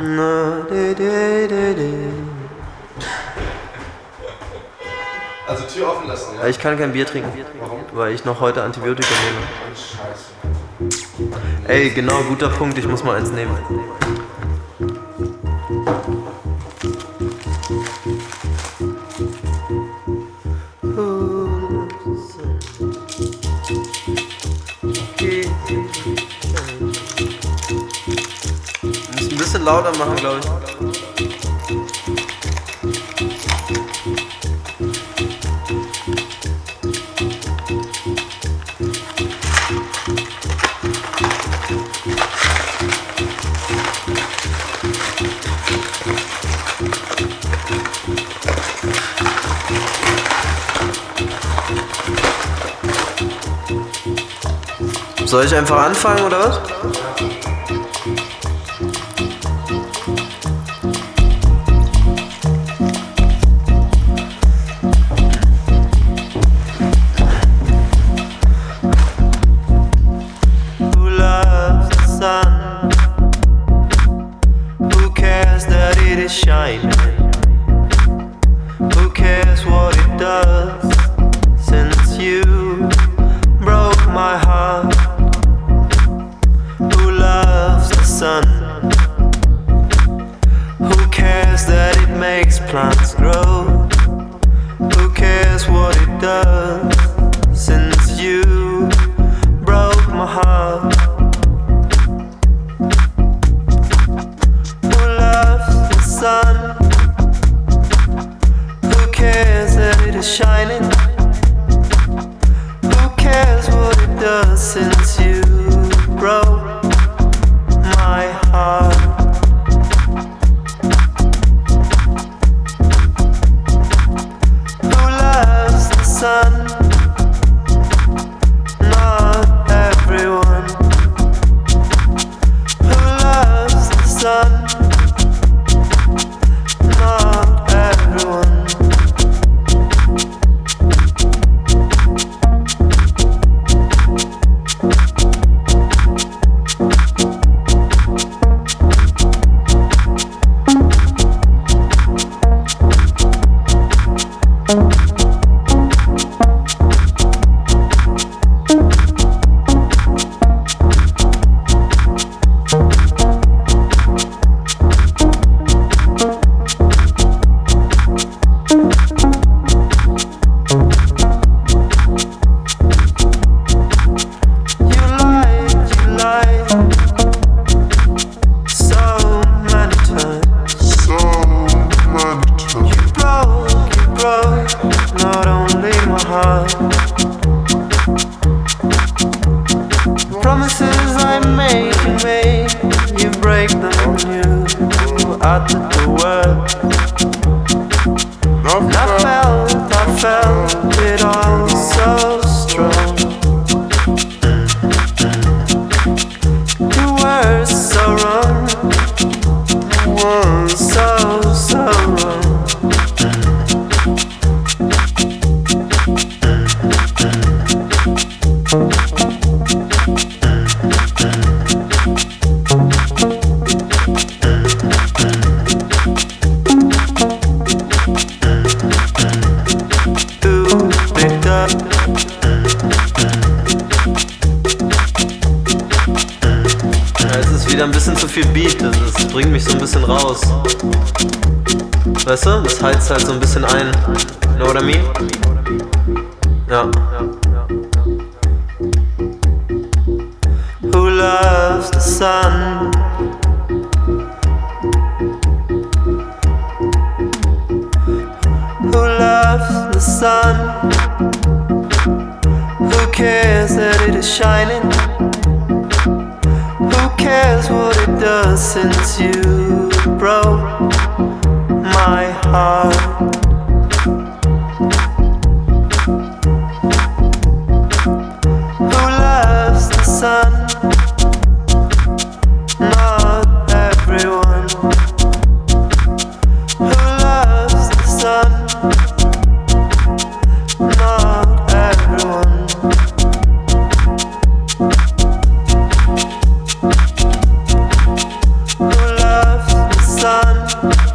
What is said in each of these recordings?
Na, de, de, de, de. Also Tür offen lassen, ja? Ich kann kein Bier trinken. Warum? Weil ich noch heute Antibiotika nehme. Ey, genau, guter Punkt, ich muss mal eins nehmen. lauter machen, glaube ich. Soll ich einfach anfangen oder was? halt so ein bisschen Bye.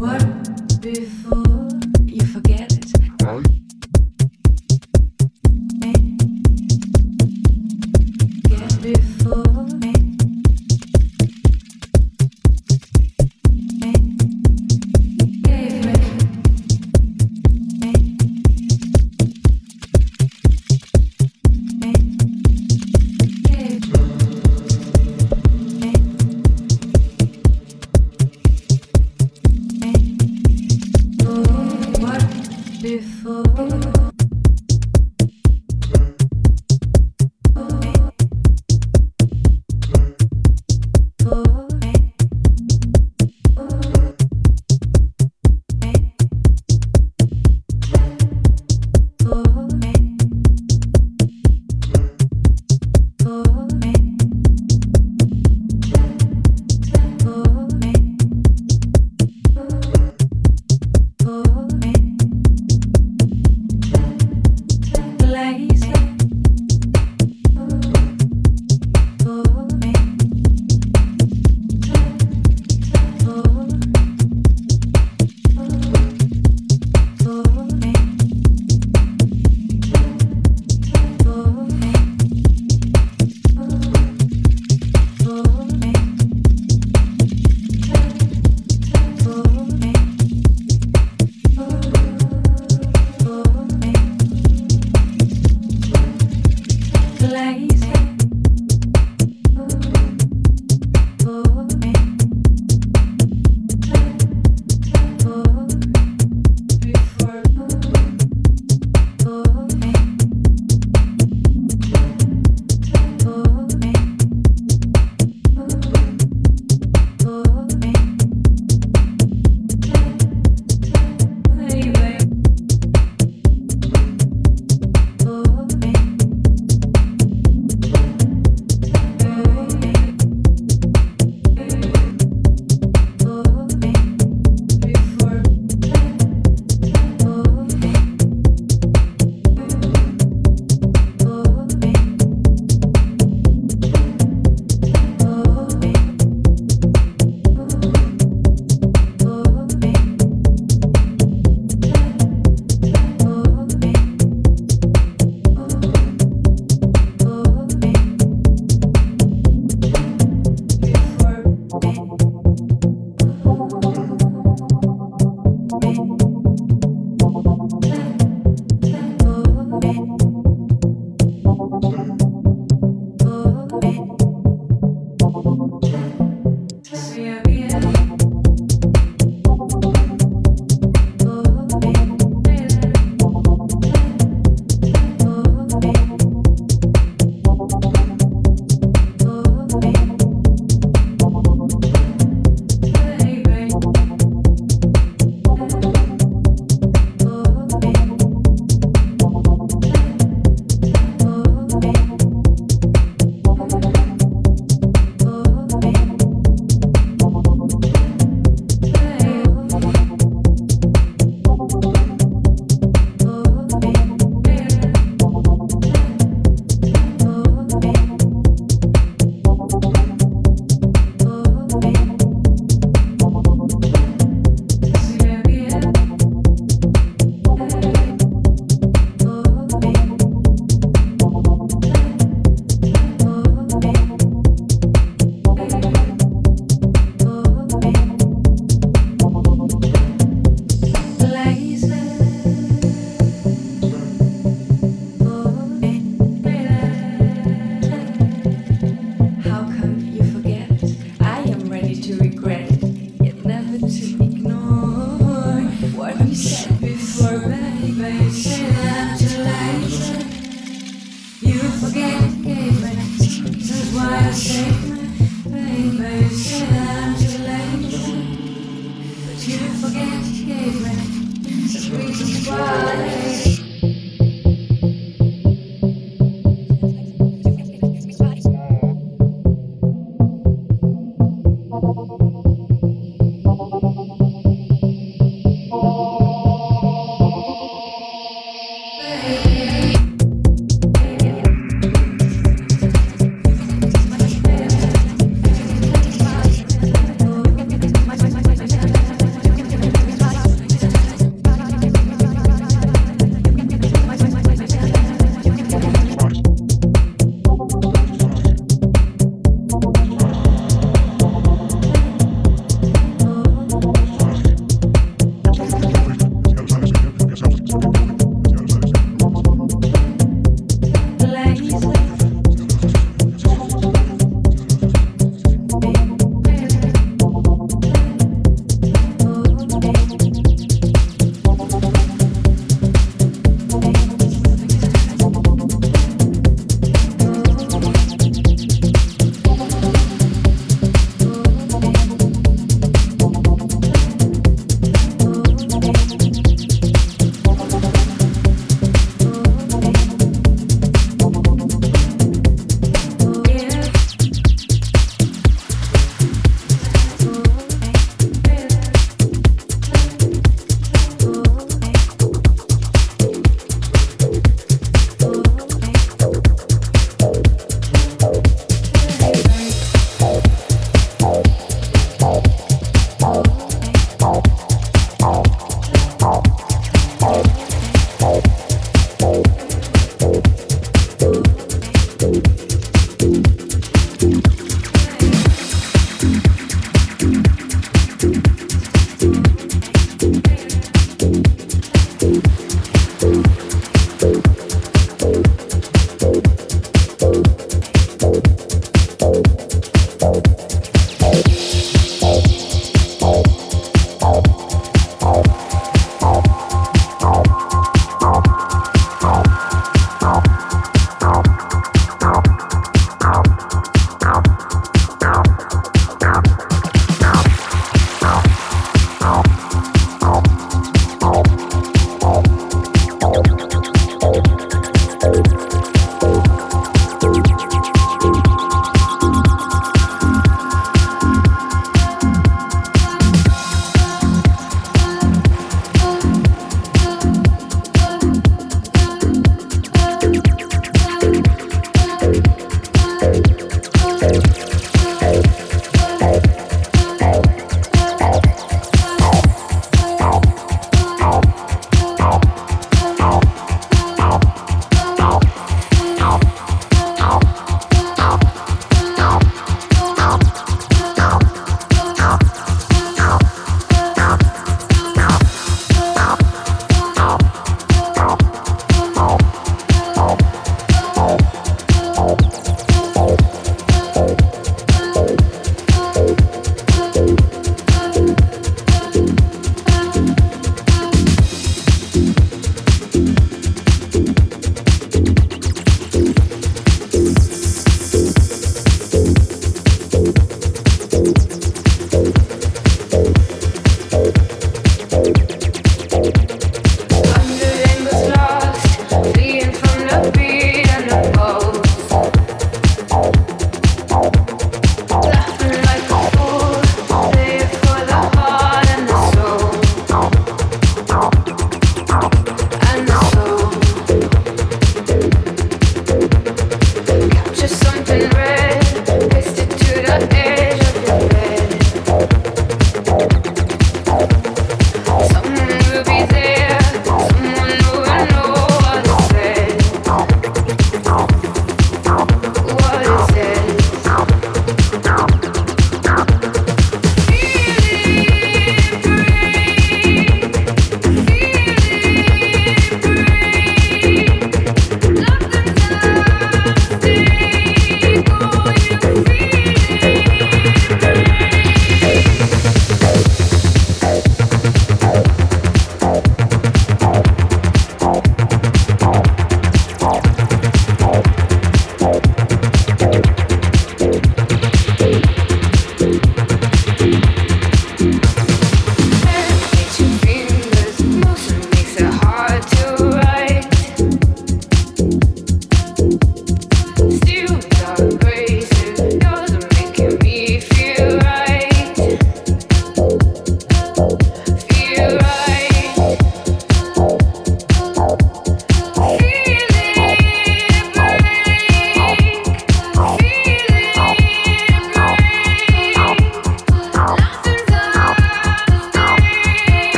What before?